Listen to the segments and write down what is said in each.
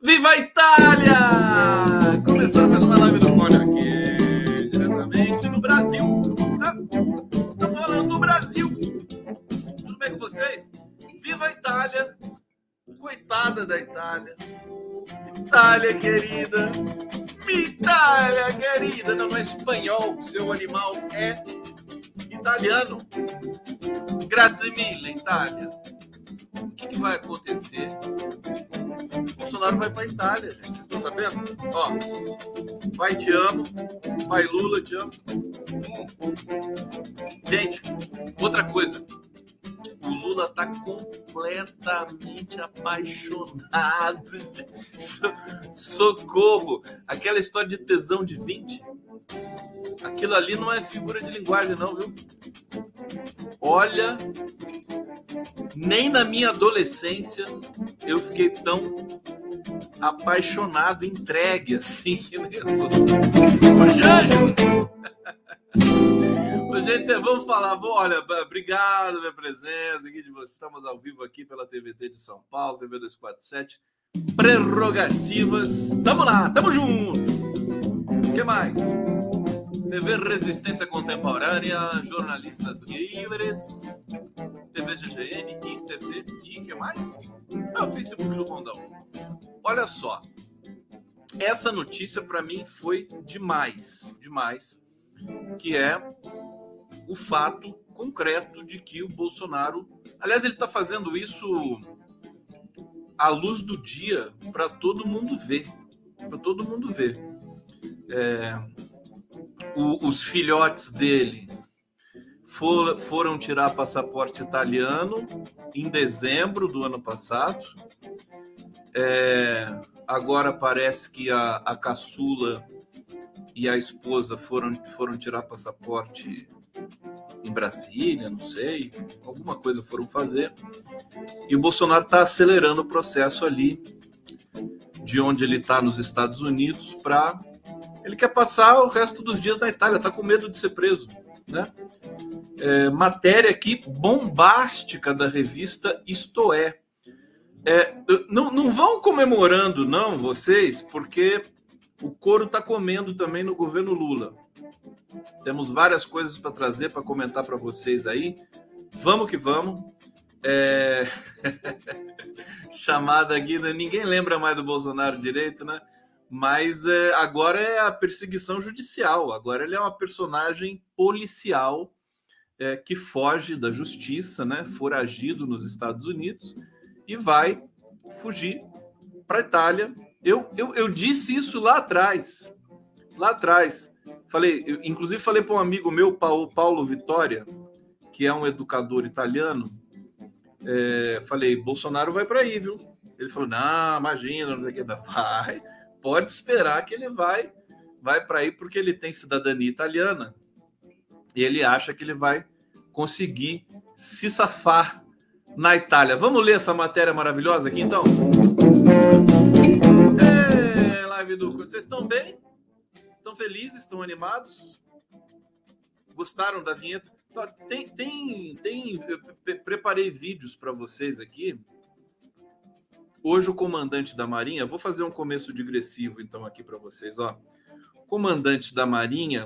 Viva a Itália! Começando mais uma live do Cone aqui, diretamente no Brasil. Estamos falando do Brasil. Tudo bem com vocês? Viva a Itália! Coitada da Itália. Itália querida. Itália querida. Não é espanhol. Seu animal é italiano. Grazie mille, Itália. O que, que vai acontecer? Bolsonaro vai para Itália, gente. Vocês estão sabendo? Ó, pai te amo, pai Lula te amo. Gente, outra coisa. O Lula tá completamente apaixonado. Socorro! Aquela história de tesão de 20. Aquilo ali não é figura de linguagem, não, viu? Olha, nem na minha adolescência eu fiquei tão apaixonado, entregue assim. Ô, Janjo! Gente, vamos falar. Bom, olha, obrigado pela presença aqui de vocês. Estamos ao vivo aqui pela TVT de São Paulo, TV 247. Prerrogativas. Tamo lá, tamo junto. Que mais? TV Resistência Contemporânea, Jornalistas Livres, TV GGN e TV e que mais? É o Facebook do Condão. Olha só, essa notícia para mim foi demais, demais, que é o fato concreto de que o Bolsonaro, aliás, ele está fazendo isso à luz do dia para todo mundo ver, para todo mundo ver. É, o, os filhotes dele for, foram tirar passaporte italiano em dezembro do ano passado. É, agora parece que a, a caçula e a esposa foram, foram tirar passaporte em Brasília, não sei, alguma coisa foram fazer. E o Bolsonaro está acelerando o processo ali, de onde ele está nos Estados Unidos, para ele quer passar o resto dos dias na Itália, está com medo de ser preso, né? É, matéria aqui bombástica da revista Isto é. é não, não vão comemorando, não, vocês, porque o couro está comendo também no governo Lula. Temos várias coisas para trazer, para comentar para vocês aí. Vamos que vamos. É... Chamada aqui, né? ninguém lembra mais do Bolsonaro direito, né? Mas é, agora é a perseguição judicial. Agora ele é uma personagem policial é, que foge da justiça, né? Foragido nos Estados Unidos e vai fugir para a Itália. Eu, eu, eu disse isso lá atrás. Lá atrás. Falei, eu, inclusive falei para um amigo meu, Paulo, Paulo Vitória, que é um educador italiano. É, falei, Bolsonaro vai para aí, viu? Ele falou, não, imagina, não sei o que, vai pode esperar que ele vai vai para aí porque ele tem cidadania italiana e ele acha que ele vai conseguir se safar na Itália. Vamos ler essa matéria maravilhosa aqui então? É, live do vocês estão bem? Estão felizes? Estão animados? Gostaram da vinheta? Tem, tem, tem. Eu preparei vídeos para vocês aqui hoje o comandante da Marinha, vou fazer um começo digressivo então aqui para vocês, ó. Comandante da Marinha,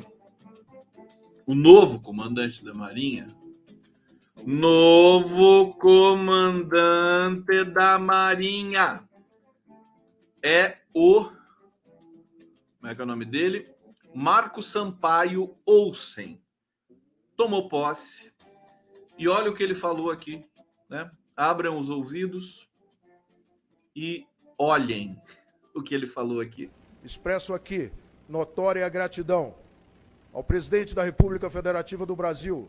o novo comandante da Marinha, novo comandante da Marinha é o como é que é o nome dele? Marco Sampaio Olsen. Tomou posse. E olha o que ele falou aqui, né? Abram os ouvidos e olhem o que ele falou aqui. Expresso aqui notória gratidão ao presidente da República Federativa do Brasil,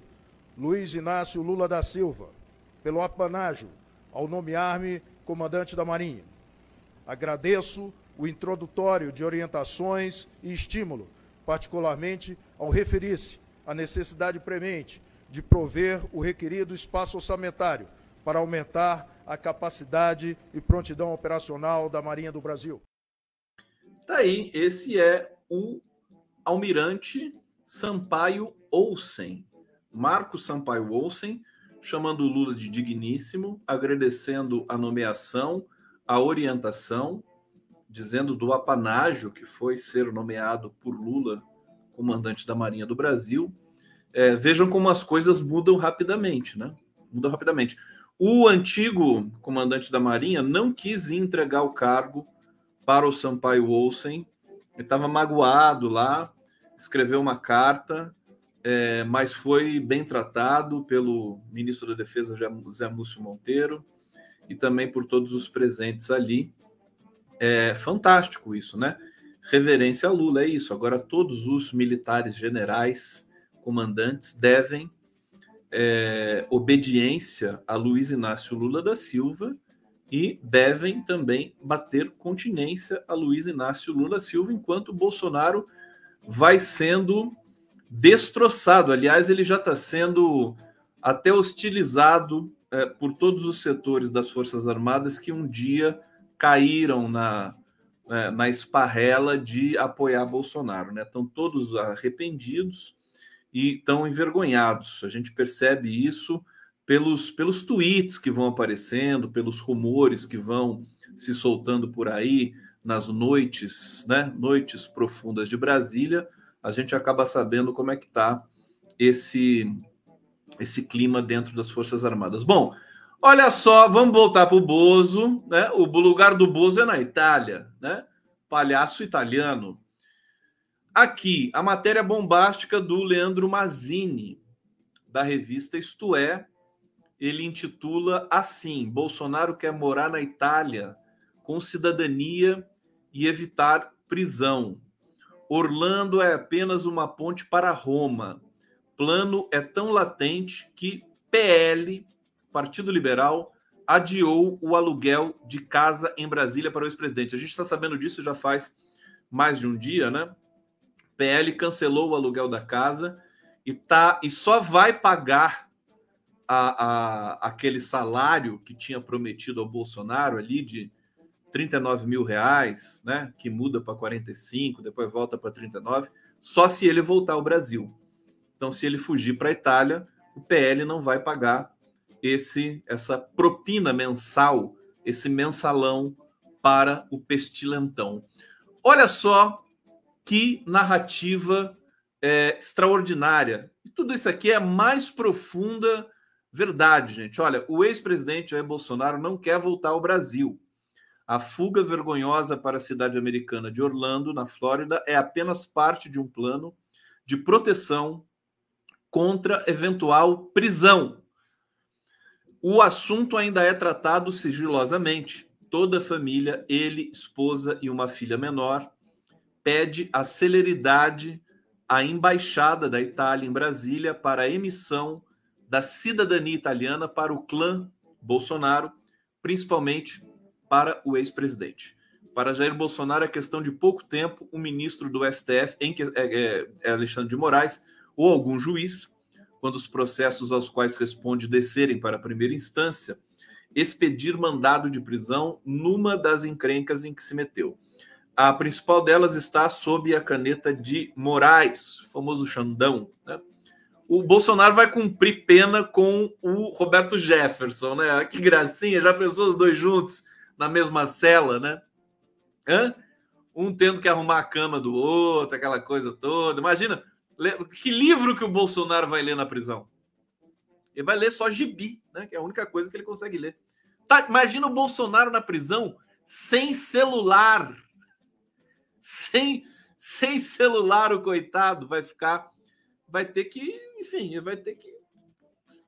Luiz Inácio Lula da Silva, pelo apanágio ao nomear-me comandante da Marinha. Agradeço o introdutório de orientações e estímulo, particularmente ao referir-se à necessidade premente de prover o requerido espaço orçamentário para aumentar a capacidade e prontidão operacional da Marinha do Brasil. Tá aí, esse é o almirante Sampaio Olsen, Marcos Sampaio Olsen, chamando o Lula de digníssimo, agradecendo a nomeação, a orientação dizendo do apanágio que foi ser nomeado por Lula comandante da Marinha do Brasil. É, vejam como as coisas mudam rapidamente, né? Mudam rapidamente. O antigo comandante da Marinha não quis entregar o cargo para o Sampaio Olsen. Ele estava magoado lá, escreveu uma carta, é, mas foi bem tratado pelo ministro da Defesa, Zé Múcio Monteiro, e também por todos os presentes ali. É fantástico isso, né? Reverência a Lula, é isso. Agora, todos os militares generais, comandantes, devem é, obediência a Luiz Inácio Lula da Silva e devem também bater continência a Luiz Inácio Lula da Silva, enquanto Bolsonaro vai sendo destroçado. Aliás, ele já está sendo até hostilizado é, por todos os setores das Forças Armadas que um dia caíram na, né, na esparrela de apoiar Bolsonaro. Né? Estão todos arrependidos e estão envergonhados. A gente percebe isso pelos, pelos tweets que vão aparecendo, pelos rumores que vão se soltando por aí nas noites, né? Noites profundas de Brasília, a gente acaba sabendo como é que está esse esse clima dentro das Forças Armadas. Bom, Olha só, vamos voltar para o Bozo, né? O lugar do Bozo é na Itália, né? Palhaço italiano. Aqui, a matéria bombástica do Leandro Mazzini, da revista Isto É, ele intitula assim: Bolsonaro quer morar na Itália com cidadania e evitar prisão. Orlando é apenas uma ponte para Roma. Plano é tão latente que PL Partido Liberal adiou o aluguel de casa em Brasília para o ex-presidente. A gente está sabendo disso já faz mais de um dia, né? PL cancelou o aluguel da casa e tá e só vai pagar a, a, aquele salário que tinha prometido ao Bolsonaro ali de 39 mil reais, né? Que muda para 45, depois volta para 39, só se ele voltar ao Brasil. Então, se ele fugir para a Itália, o PL não vai pagar esse essa propina mensal, esse mensalão para o pestilentão. Olha só que narrativa é, extraordinária. E tudo isso aqui é a mais profunda verdade, gente. Olha, o ex-presidente Jair Bolsonaro não quer voltar ao Brasil. A fuga vergonhosa para a cidade americana de Orlando, na Flórida, é apenas parte de um plano de proteção contra eventual prisão o assunto ainda é tratado sigilosamente. Toda a família, ele, esposa e uma filha menor, pede a celeridade à embaixada da Itália em Brasília para a emissão da cidadania italiana para o clã Bolsonaro, principalmente para o ex-presidente. Para Jair Bolsonaro é questão de pouco tempo o ministro do STF, em que, é, é, é Alexandre de Moraes, ou algum juiz, quando os processos aos quais responde descerem para a primeira instância, expedir mandado de prisão numa das encrencas em que se meteu. A principal delas está sob a caneta de Moraes, famoso Xandão. Né? O Bolsonaro vai cumprir pena com o Roberto Jefferson, né? Que gracinha, já pensou os dois juntos? na mesma cela, né? Hã? Um tendo que arrumar a cama do outro, aquela coisa toda. Imagina, que livro que o Bolsonaro vai ler na prisão? Ele vai ler só gibi, né? Que é a única coisa que ele consegue ler. Tá, imagina o Bolsonaro na prisão sem celular. Sem, sem celular, o coitado vai ficar. Vai ter que, enfim, vai ter que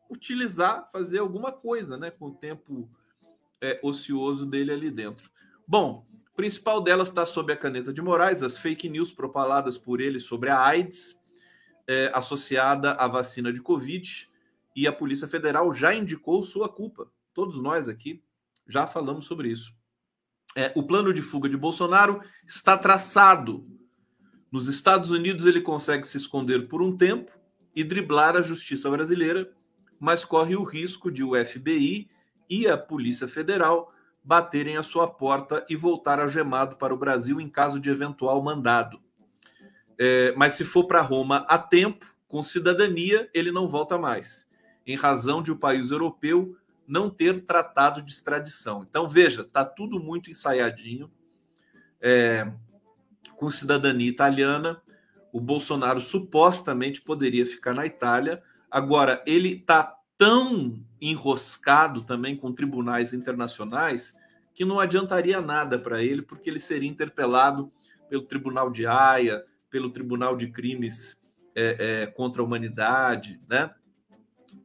utilizar, fazer alguma coisa, né? Com o tempo é, ocioso dele ali dentro. Bom, principal delas está sob a caneta de Moraes, as fake news propaladas por ele sobre a AIDS, é, associada à vacina de Covid, e a Polícia Federal já indicou sua culpa. Todos nós aqui já falamos sobre isso. É, o plano de fuga de Bolsonaro está traçado. Nos Estados Unidos, ele consegue se esconder por um tempo e driblar a justiça brasileira, mas corre o risco de o FBI e a Polícia Federal baterem a sua porta e voltar algemado para o Brasil em caso de eventual mandado. É, mas se for para Roma a tempo, com cidadania, ele não volta mais, em razão de o país europeu não ter tratado de extradição. Então, veja, está tudo muito ensaiadinho. É, com cidadania italiana, o Bolsonaro supostamente poderia ficar na Itália. Agora, ele está tão enroscado também com tribunais internacionais que não adiantaria nada para ele, porque ele seria interpelado pelo Tribunal de Haia, pelo Tribunal de Crimes é, é, contra a Humanidade, né?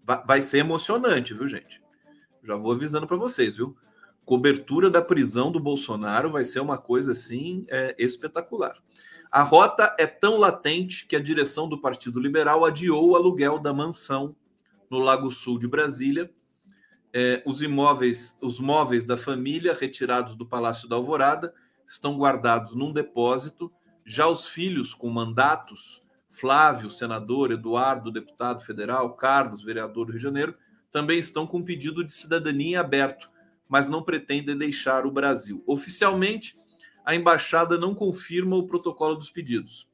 Vai, vai ser emocionante, viu, gente? Já vou avisando para vocês, viu? Cobertura da prisão do Bolsonaro vai ser uma coisa assim é, espetacular. A rota é tão latente que a direção do Partido Liberal adiou o aluguel da mansão no Lago Sul de Brasília. É, os imóveis, os móveis da família retirados do Palácio da Alvorada estão guardados num depósito. Já os filhos com mandatos, Flávio, senador, Eduardo, deputado federal, Carlos, vereador do Rio de Janeiro, também estão com pedido de cidadania aberto, mas não pretendem deixar o Brasil. Oficialmente, a embaixada não confirma o protocolo dos pedidos.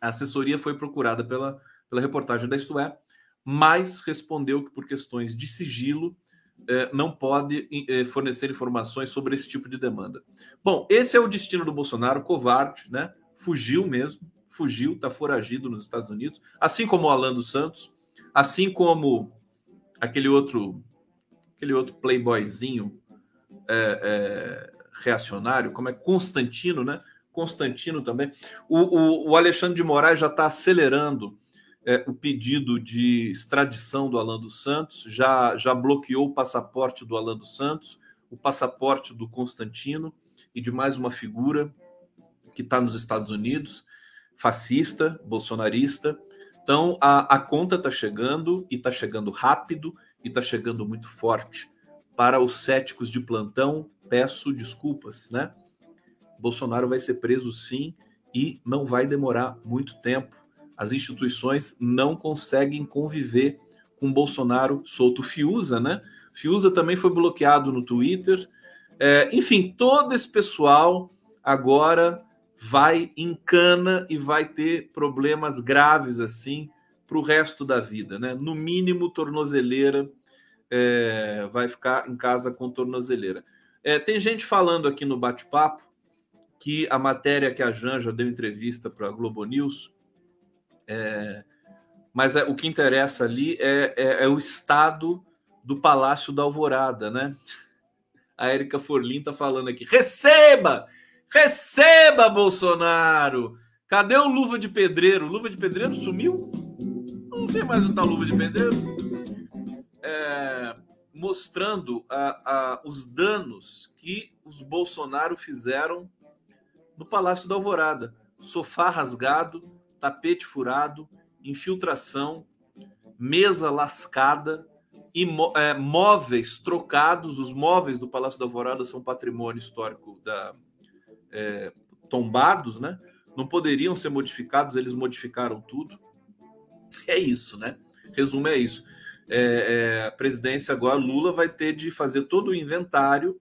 A assessoria foi procurada pela, pela reportagem da Isto É, mas respondeu que por questões de sigilo eh, não pode eh, fornecer informações sobre esse tipo de demanda. Bom, esse é o destino do Bolsonaro, covarde, né? Fugiu mesmo, fugiu, está foragido nos Estados Unidos, assim como o Alan dos Santos, assim como aquele outro, aquele outro playboyzinho é, é, reacionário, como é Constantino, né? Constantino também. O, o, o Alexandre de Moraes já está acelerando é, o pedido de extradição do Alan dos Santos, já, já bloqueou o passaporte do Alan dos Santos, o passaporte do Constantino e de mais uma figura que está nos Estados Unidos, fascista, bolsonarista. Então a, a conta está chegando e está chegando rápido e está chegando muito forte. Para os céticos de plantão, peço desculpas, né? Bolsonaro vai ser preso sim e não vai demorar muito tempo as instituições não conseguem conviver com Bolsonaro solto. Fiuza, né? Fiuza também foi bloqueado no Twitter. É, enfim, todo esse pessoal agora vai em cana e vai ter problemas graves assim para o resto da vida, né? No mínimo, tornozeleira é, vai ficar em casa com tornozeleira. É, tem gente falando aqui no bate-papo que a matéria que a Janja deu entrevista para a Globo News é, mas é, o que interessa ali é, é, é, o estado do Palácio da Alvorada, né? A Érica Forlin está falando aqui. Receba! Receba, Bolsonaro! Cadê o Luva de Pedreiro? Luva de Pedreiro sumiu? Não sei mais onde está Luva de Pedreiro. É, mostrando a, a, os danos que os Bolsonaro fizeram no Palácio da Alvorada. Sofá rasgado, tapete furado, infiltração, mesa lascada, imó é, móveis trocados. Os móveis do Palácio da Alvorada são patrimônio histórico da é, tombados, né? Não poderiam ser modificados, eles modificaram tudo. É isso, né? Resumo é isso. É, é, a presidência agora, Lula vai ter de fazer todo o inventário,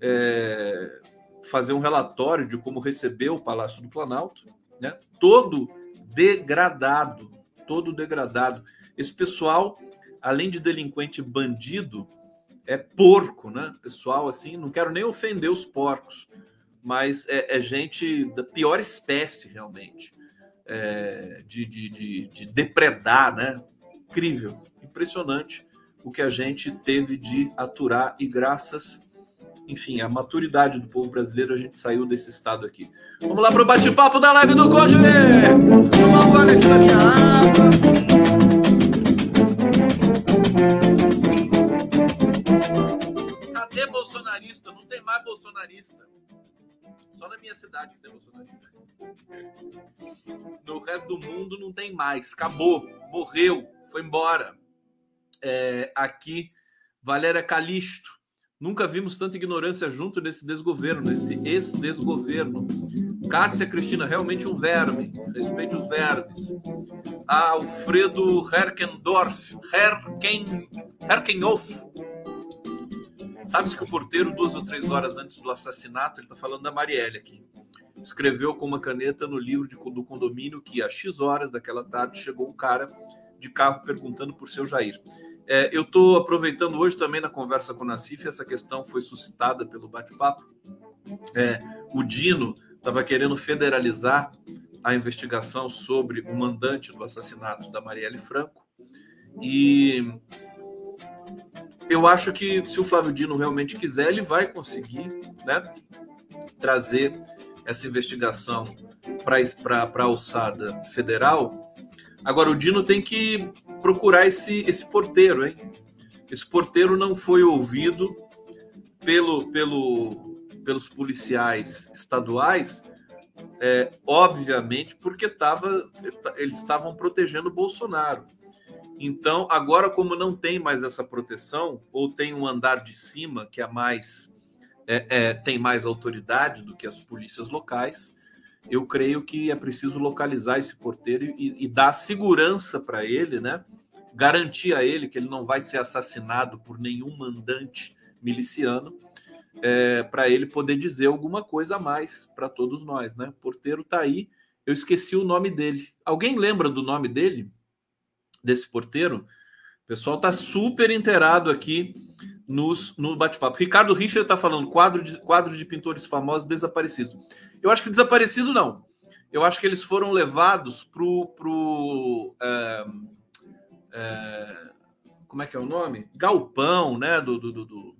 é, fazer um relatório de como recebeu o Palácio do Planalto, né? todo degradado, todo degradado. Esse pessoal, além de delinquente bandido, é porco, né? Pessoal, assim, não quero nem ofender os porcos, mas é, é gente da pior espécie, realmente, é, de, de, de, de depredar, né? Incrível, impressionante o que a gente teve de aturar e graças, enfim, à maturidade do povo brasileiro, a gente saiu desse estado aqui. Vamos lá para o bate-papo da live do Conde! Cadê bolsonarista? Não tem mais bolsonarista. Só na minha cidade tem bolsonarista. No resto do mundo não tem mais. Acabou. Morreu. Foi embora. É, aqui, Valéria Calixto. Nunca vimos tanta ignorância junto nesse desgoverno, nesse ex-desgoverno. Cássia Cristina, realmente um verme. Respeite os vermes. Alfredo Herkendorf. Herken, Herkenhoff. Sabes que o porteiro, duas ou três horas antes do assassinato, ele está falando da Marielle aqui, escreveu com uma caneta no livro de, do condomínio que às X horas daquela tarde chegou um cara de carro perguntando por seu Jair. É, eu estou aproveitando hoje também na conversa com o Nassif, essa questão foi suscitada pelo bate-papo. É, o Dino estava querendo federalizar a investigação sobre o mandante do assassinato da Marielle Franco. E eu acho que se o Flávio Dino realmente quiser, ele vai conseguir né, trazer essa investigação para a alçada federal. Agora, o Dino tem que procurar esse, esse porteiro, hein? Esse porteiro não foi ouvido pelo, pelo, pelos policiais estaduais, é, obviamente, porque tava, eles estavam protegendo o Bolsonaro. Então, agora, como não tem mais essa proteção, ou tem um andar de cima que é mais é, é, tem mais autoridade do que as polícias locais, eu creio que é preciso localizar esse porteiro e, e dar segurança para ele, né? Garantir a ele que ele não vai ser assassinado por nenhum mandante miliciano, é, para ele poder dizer alguma coisa a mais para todos nós, né? O porteiro está aí. Eu esqueci o nome dele. Alguém lembra do nome dele? Desse porteiro? O pessoal está super inteirado aqui nos, no bate-papo. Ricardo Richard está falando quadro de, quadro de pintores famosos desaparecidos. Eu acho que desaparecido não. Eu acho que eles foram levados pro, pro é, é, como é que é o nome? Galpão, né? Do, do, do,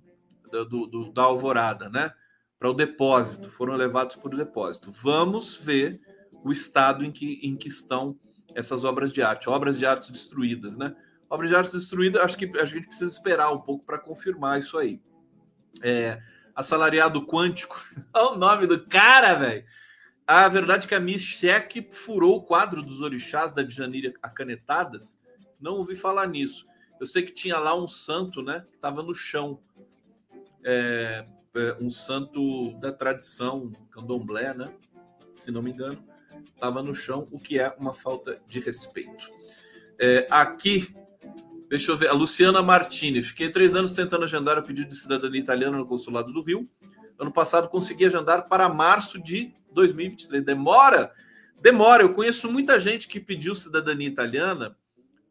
do, do da Alvorada, né? Para o depósito. Foram levados para o depósito. Vamos ver o estado em que, em que estão essas obras de arte, obras de arte destruídas, né? Obras de arte destruídas, acho que a gente precisa esperar um pouco para confirmar isso aí. É, assalariado quântico. Olha o nome do cara, velho. A verdade é que a Miss Cheque furou o quadro dos orixás da Djanira acanetadas. Não ouvi falar nisso. Eu sei que tinha lá um santo, né? Que estava no chão. É, é, um santo da tradição candomblé, né? Se não me engano, estava no chão, o que é uma falta de respeito. É, aqui Deixa eu ver. A Luciana Martini. Fiquei três anos tentando agendar o pedido de cidadania italiana no consulado do Rio. Ano passado consegui agendar para março de 2023. Demora? Demora. Eu conheço muita gente que pediu cidadania italiana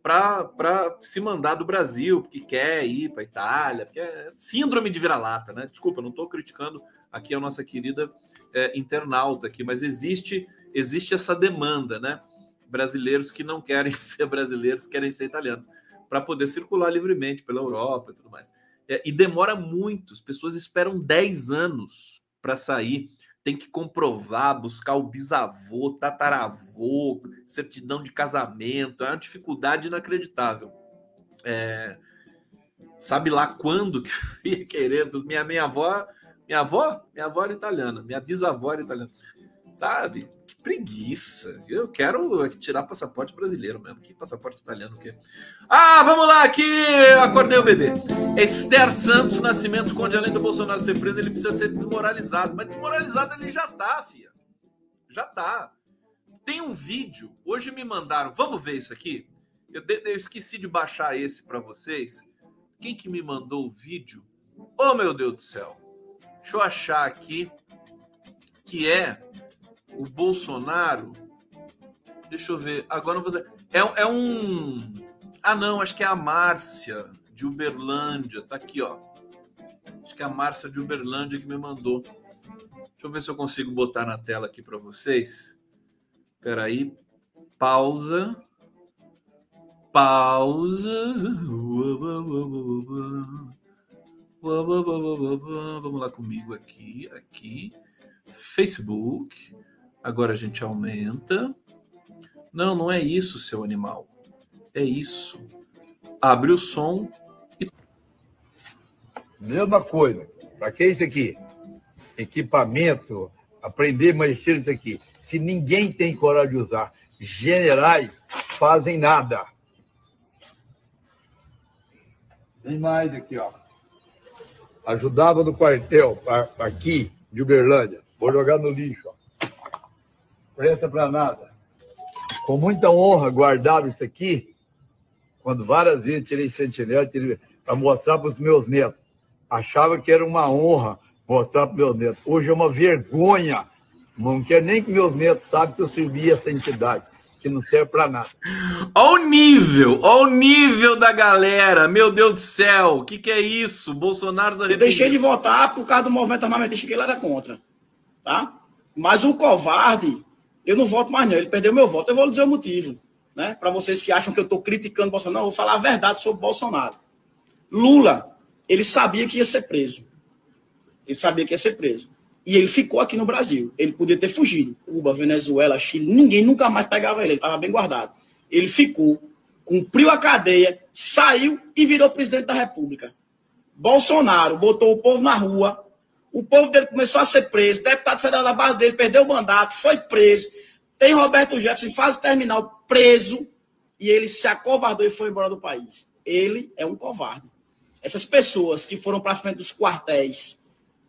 para se mandar do Brasil, porque quer ir para a Itália, porque é síndrome de vira-lata, né? Desculpa, não estou criticando aqui a nossa querida é, internauta aqui, mas existe existe essa demanda, né? Brasileiros que não querem ser brasileiros, querem ser italianos para poder circular livremente pela Europa e tudo mais. É, e demora muito, as pessoas esperam 10 anos para sair, tem que comprovar, buscar o bisavô, tataravô, certidão de casamento, é uma dificuldade inacreditável. É, sabe lá quando que eu ia querer? Minha, minha avó, minha avó, minha avó era italiana, minha bisavó era italiana, sabe? Preguiça. Eu quero tirar passaporte brasileiro mesmo. Que passaporte italiano que Ah, vamos lá aqui. Acordei o BD. Esther Santos Nascimento, onde além do Bolsonaro ser preso, ele precisa ser desmoralizado. Mas desmoralizado ele já tá, filha. Já tá. Tem um vídeo. Hoje me mandaram. Vamos ver isso aqui? Eu, eu esqueci de baixar esse para vocês. Quem que me mandou o vídeo? Oh, meu Deus do céu. Deixa eu achar aqui. Que é o Bolsonaro. Deixa eu ver. Agora eu vou dizer. É, é um. Ah, não, acho que é a Márcia, de Uberlândia. Tá aqui, ó. que é a Márcia de Uberlândia que me mandou. Deixa eu ver se eu consigo botar na tela aqui para vocês. Espera aí. Pausa. Pausa. Vamos lá comigo aqui, aqui. Facebook. Agora a gente aumenta. Não, não é isso, seu animal. É isso. Abre o som e. Mesma coisa. Para que isso aqui? Equipamento, aprender a mexer isso aqui. Se ninguém tem coragem de usar, generais fazem nada. Tem mais aqui, ó. Ajudava no quartel, aqui, de Uberlândia. Vou jogar no lixo, ó. Presta para nada. Com muita honra guardava isso aqui, quando várias vezes tirei sentinela para mostrar para os meus netos. Achava que era uma honra mostrar para meus netos. Hoje é uma vergonha. Não quer nem que meus netos saibam que eu servi essa entidade, que não serve para nada. Olha o nível, olha o nível da galera. Meu Deus do céu, o que, que é isso? Bolsonaro Eu deixei de votar por causa do movimento armamentista que ele era contra. Tá? Mas o covarde, eu não voto mais não. Ele perdeu meu voto. Eu vou dizer o motivo. Né? Para vocês que acham que eu estou criticando Bolsonaro, eu vou falar a verdade sobre Bolsonaro. Lula, ele sabia que ia ser preso. Ele sabia que ia ser preso. E ele ficou aqui no Brasil. Ele podia ter fugido. Cuba, Venezuela, Chile, ninguém nunca mais pegava ele. Ele estava bem guardado. Ele ficou, cumpriu a cadeia, saiu e virou presidente da República. Bolsonaro botou o povo na rua. O povo dele começou a ser preso. Deputado federal da base dele perdeu o mandato, foi preso. Tem Roberto Jefferson em fase terminal preso. E ele se acovardou e foi embora do país. Ele é um covarde. Essas pessoas que foram para frente dos quartéis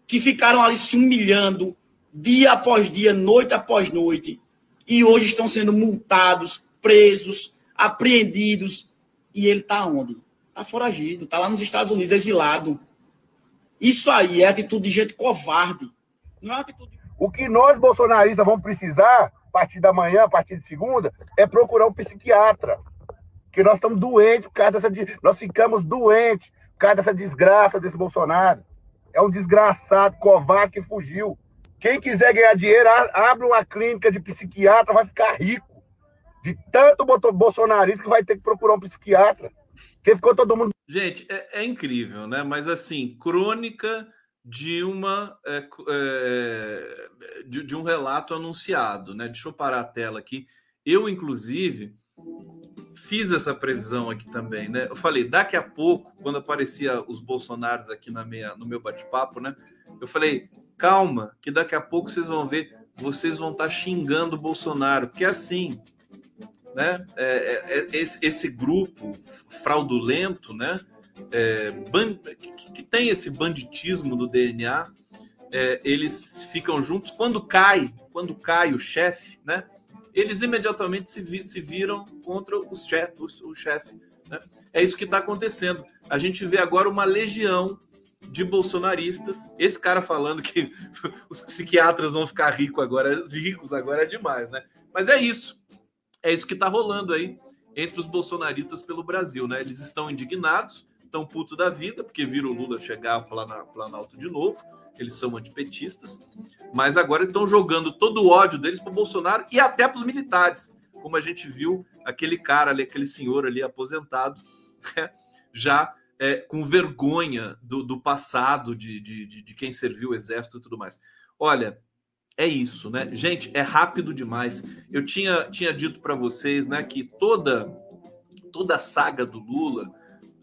que ficaram ali se humilhando dia após dia, noite após noite, e hoje estão sendo multados, presos, apreendidos. E ele está onde? Está foragido, está lá nos Estados Unidos, exilado. Isso aí é atitude de gente covarde. Não é atitude. O que nós, bolsonaristas, vamos precisar, a partir da manhã, a partir de segunda, é procurar um psiquiatra. Porque nós estamos doentes por causa dessa. Nós ficamos doentes por causa dessa desgraça desse Bolsonaro é um desgraçado, covarde que fugiu. Quem quiser ganhar dinheiro, abre uma clínica de psiquiatra, vai ficar rico. De tanto bolsonarista que vai ter que procurar um psiquiatra. Porque ficou todo mundo. Gente, é, é incrível, né? Mas assim, crônica de uma é, é, de, de um relato anunciado, né? Deixa eu parar a tela aqui. Eu, inclusive, fiz essa previsão aqui também, né? Eu falei, daqui a pouco, quando aparecia os bolsonaros aqui na minha, no meu bate-papo, né? Eu falei, calma, que daqui a pouco vocês vão ver, vocês vão estar tá xingando o Bolsonaro, porque assim, né? É, é, é esse, esse, grupo fraudulento, né? É, que, que, tem esse banditismo do DNA, é, eles ficam juntos quando cai, quando cai o chefe, né? eles imediatamente se, se viram contra o chefe. O né? É isso que está acontecendo. A gente vê agora uma legião de bolsonaristas. Esse cara falando que os psiquiatras vão ficar ricos agora, ricos agora é demais, né? Mas é isso. É isso que está rolando aí entre os bolsonaristas pelo Brasil, né? Eles estão indignados, estão puto da vida, porque viram o Lula chegar para o Planalto de novo, eles são antipetistas, mas agora estão jogando todo o ódio deles para o Bolsonaro e até para os militares, como a gente viu aquele cara ali, aquele senhor ali aposentado, né, já é, com vergonha do, do passado de, de, de, de quem serviu o exército e tudo mais. Olha, é isso, né? Gente, é rápido demais. Eu tinha, tinha dito para vocês, né, que toda toda a saga do Lula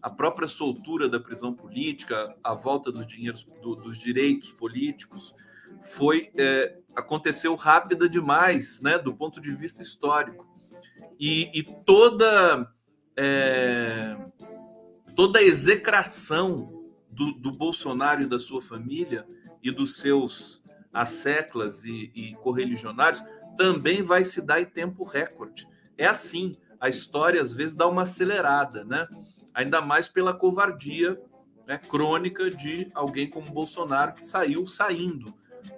a própria soltura da prisão política, a volta dos dinheiros, do, dos direitos políticos, foi é, aconteceu rápida demais, né, do ponto de vista histórico. E, e toda é, toda a execração do, do, Bolsonaro e da sua família e dos seus asseclas e, e correligionários também vai se dar em tempo recorde. É assim, a história às vezes dá uma acelerada, né? ainda mais pela covardia né, crônica de alguém como Bolsonaro que saiu saindo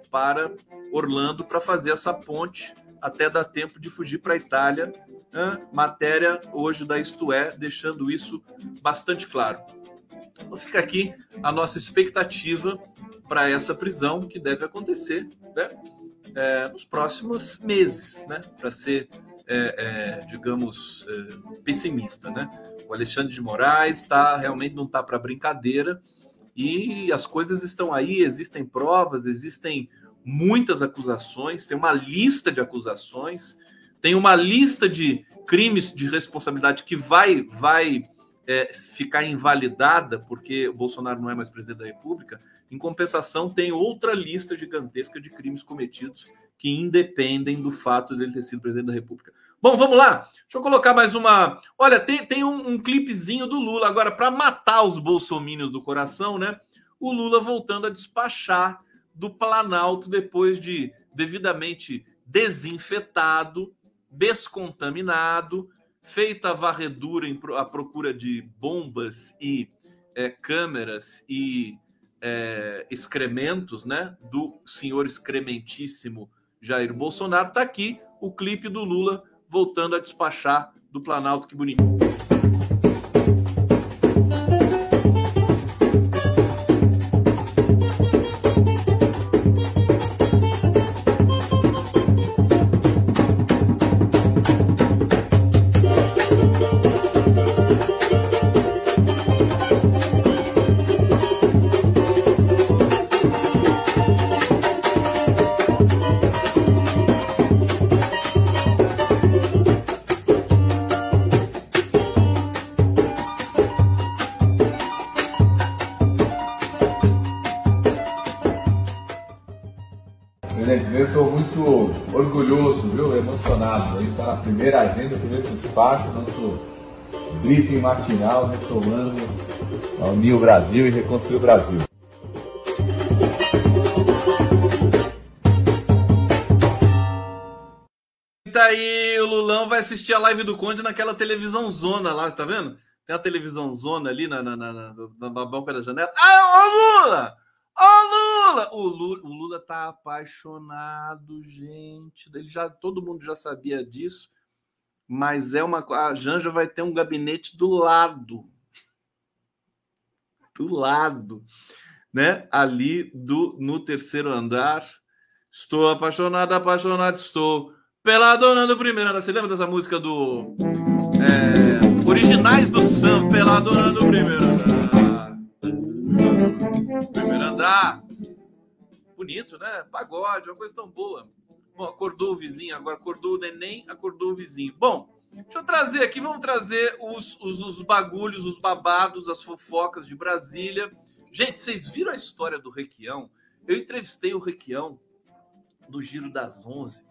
para Orlando para fazer essa ponte até dar tempo de fugir para a Itália. Né? Matéria hoje da Isto É, deixando isso bastante claro. Então fica aqui a nossa expectativa para essa prisão que deve acontecer né? é, nos próximos meses, né? Para ser, é, é, digamos, é, pessimista, né? O Alexandre de Moraes tá, realmente não está para brincadeira e as coisas estão aí, existem provas, existem muitas acusações, tem uma lista de acusações, tem uma lista de crimes de responsabilidade que vai, vai é, ficar invalidada porque Bolsonaro não é mais presidente da República. Em compensação, tem outra lista gigantesca de crimes cometidos que independem do fato dele ter sido presidente da República. Bom, vamos lá. Deixa eu colocar mais uma. Olha, tem, tem um, um clipezinho do Lula agora para matar os bolsomínios do coração, né? O Lula voltando a despachar do Planalto depois de devidamente desinfetado, descontaminado, feita a varredura em, à procura de bombas e é, câmeras e é, excrementos, né, do senhor excrementíssimo Jair Bolsonaro, está aqui o clipe do Lula voltando a despachar do Planalto, que bonitinho. Despacho, nosso briefing matinal retomando a unir o Brasil e reconstruir o Brasil. Tá aí, o Lulão vai assistir a live do Conde naquela televisão zona lá, você tá vendo? Tem a televisão zona ali na, na, na, na, na boca da janela. Ah, ô Lula! Ô Lula! O Lula, o Lula tá apaixonado, gente. Ele já, todo mundo já sabia disso mas é uma a Janja vai ter um gabinete do lado. Do lado, né? Ali do no terceiro andar. Estou apaixonado, apaixonado estou pela dona do primeiro andar. Você lembra dessa música do é, Originais do Sam, pela dona do primeiro andar. Primeiro andar. Bonito, né? Pagode, uma coisa tão boa. Acordou o vizinho, agora acordou o neném, acordou o vizinho. Bom, deixa eu trazer aqui, vamos trazer os, os, os bagulhos, os babados, as fofocas de Brasília. Gente, vocês viram a história do Requião? Eu entrevistei o Requião do Giro das Onze.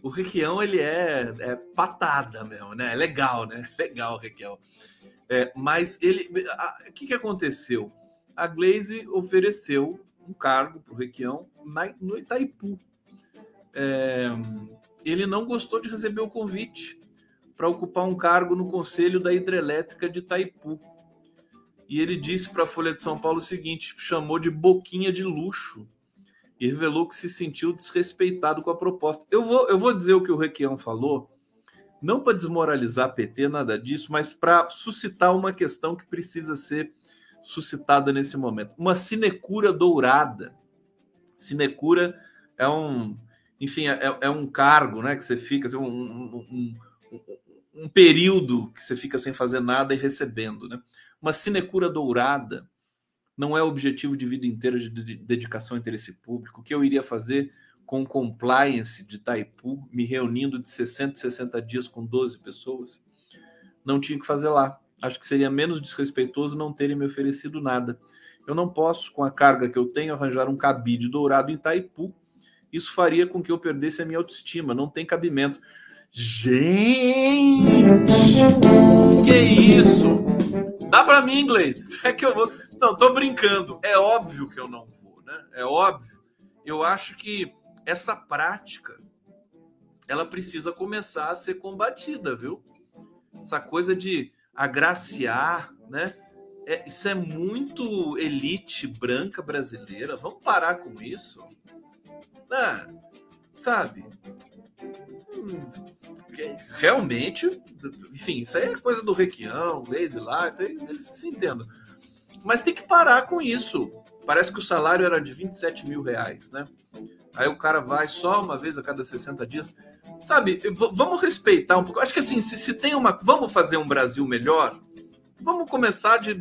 O Requião, ele é, é patada mesmo, né? É legal, né? Legal o Requião. É, mas ele... O que, que aconteceu? A Glaze ofereceu um cargo para o Requião no Itaipu é, ele não gostou de receber o convite para ocupar um cargo no Conselho da Hidrelétrica de Itaipu. E ele disse para a Folha de São Paulo o seguinte: chamou de boquinha de luxo e revelou que se sentiu desrespeitado com a proposta. Eu vou, eu vou dizer o que o Requião falou, não para desmoralizar PT, nada disso, mas para suscitar uma questão que precisa ser suscitada nesse momento. Uma sinecura dourada. Sinecura é um enfim, é, é, um cargo, né? Que você fica, assim, um, um, um, um, período que você fica sem fazer nada e recebendo, né? Uma sinecura dourada não é objetivo de vida inteira de dedicação ao interesse público. O que eu iria fazer com compliance de Taipu, me reunindo de 60 e 60 dias com 12 pessoas? Não tinha que fazer lá. Acho que seria menos desrespeitoso não terem me oferecido nada. Eu não posso, com a carga que eu tenho, arranjar um cabide dourado em Taipu isso faria com que eu perdesse a minha autoestima. Não tem cabimento. Gente, que isso? Dá para mim inglês? É que eu vou. Não, tô brincando. É óbvio que eu não vou, né? É óbvio. Eu acho que essa prática ela precisa começar a ser combatida, viu? Essa coisa de agraciar, né? É, isso é muito elite branca brasileira. Vamos parar com isso. Ah, sabe? Realmente, enfim, isso aí é coisa do Requião, Lazy lá, isso aí eles se entendam. Mas tem que parar com isso. Parece que o salário era de 27 mil reais, né? Aí o cara vai só uma vez a cada 60 dias. Sabe, vamos respeitar um pouco. Acho que assim, se, se tem uma. Vamos fazer um Brasil melhor, vamos começar de,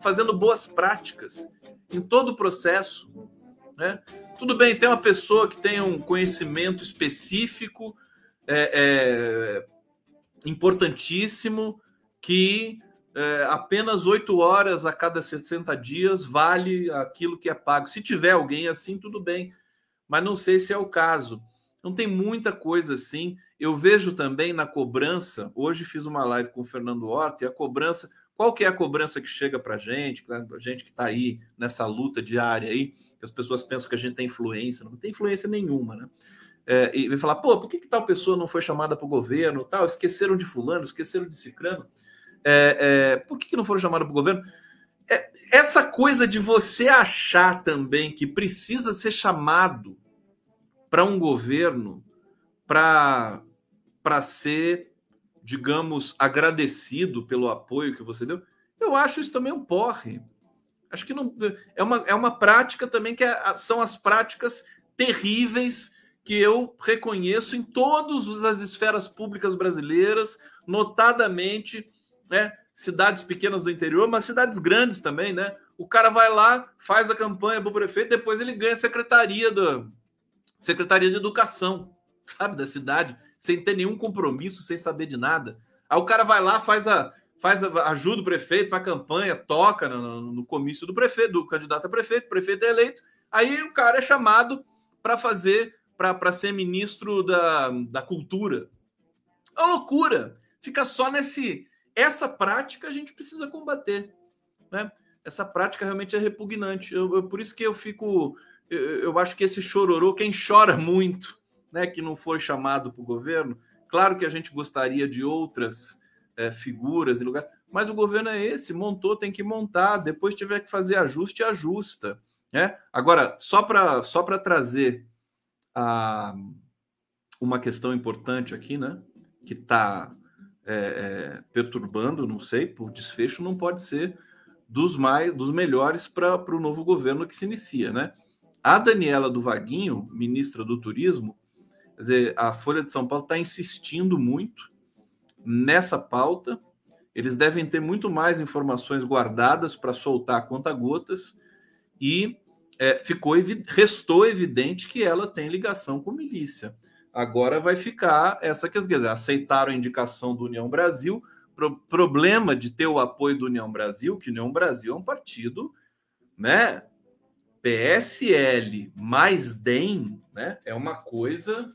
fazendo boas práticas em todo o processo. Né? Tudo bem, tem uma pessoa que tem um conhecimento específico, é, é, importantíssimo, que é, apenas oito horas a cada 60 dias vale aquilo que é pago. Se tiver alguém assim, tudo bem, mas não sei se é o caso. Não tem muita coisa assim. Eu vejo também na cobrança. Hoje fiz uma live com o Fernando Horta e a cobrança. Qual que é a cobrança que chega para a gente, para gente que está aí nessa luta diária aí, as pessoas pensam que a gente tem influência, não tem influência nenhuma, né? É, e falar, pô, por que, que tal pessoa não foi chamada para o governo? Tal, esqueceram de fulano, esqueceram de cicrano. É, é, por que, que não foram chamados para o governo? É, essa coisa de você achar também que precisa ser chamado para um governo para ser, digamos, agradecido pelo apoio que você deu, eu acho isso também um porre. Acho que não é uma, é uma prática também que é, são as práticas terríveis que eu reconheço em todas as esferas públicas brasileiras, notadamente né, cidades pequenas do interior, mas cidades grandes também, né? O cara vai lá, faz a campanha para o prefeito, depois ele ganha a secretaria do, Secretaria de Educação, sabe, da cidade, sem ter nenhum compromisso, sem saber de nada. Aí o cara vai lá, faz a, faz ajuda o prefeito, faz campanha, toca no, no comício do prefeito, do candidato a prefeito, prefeito é eleito. Aí o cara é chamado para fazer, para ser ministro da, da cultura. É uma loucura. Fica só nesse. Essa prática a gente precisa combater. Né? Essa prática realmente é repugnante. Eu, eu, por isso que eu fico eu acho que esse chororô, quem chora muito, né, que não foi chamado para o governo, claro que a gente gostaria de outras é, figuras e lugares, mas o governo é esse, montou, tem que montar, depois tiver que fazer ajuste, ajusta. Né? Agora, só para só trazer a, uma questão importante aqui, né, que está é, é, perturbando, não sei, por desfecho, não pode ser dos mais dos melhores para o novo governo que se inicia, né? A Daniela do Vaguinho, ministra do Turismo, quer dizer, a Folha de São Paulo está insistindo muito nessa pauta. Eles devem ter muito mais informações guardadas para soltar a conta gotas e é, ficou restou evidente que ela tem ligação com milícia. Agora vai ficar essa quer dizer, aceitaram a indicação do União Brasil. Pro, problema de ter o apoio do União Brasil, que União Brasil é um partido, né, PSL mais DEM, né? É uma coisa.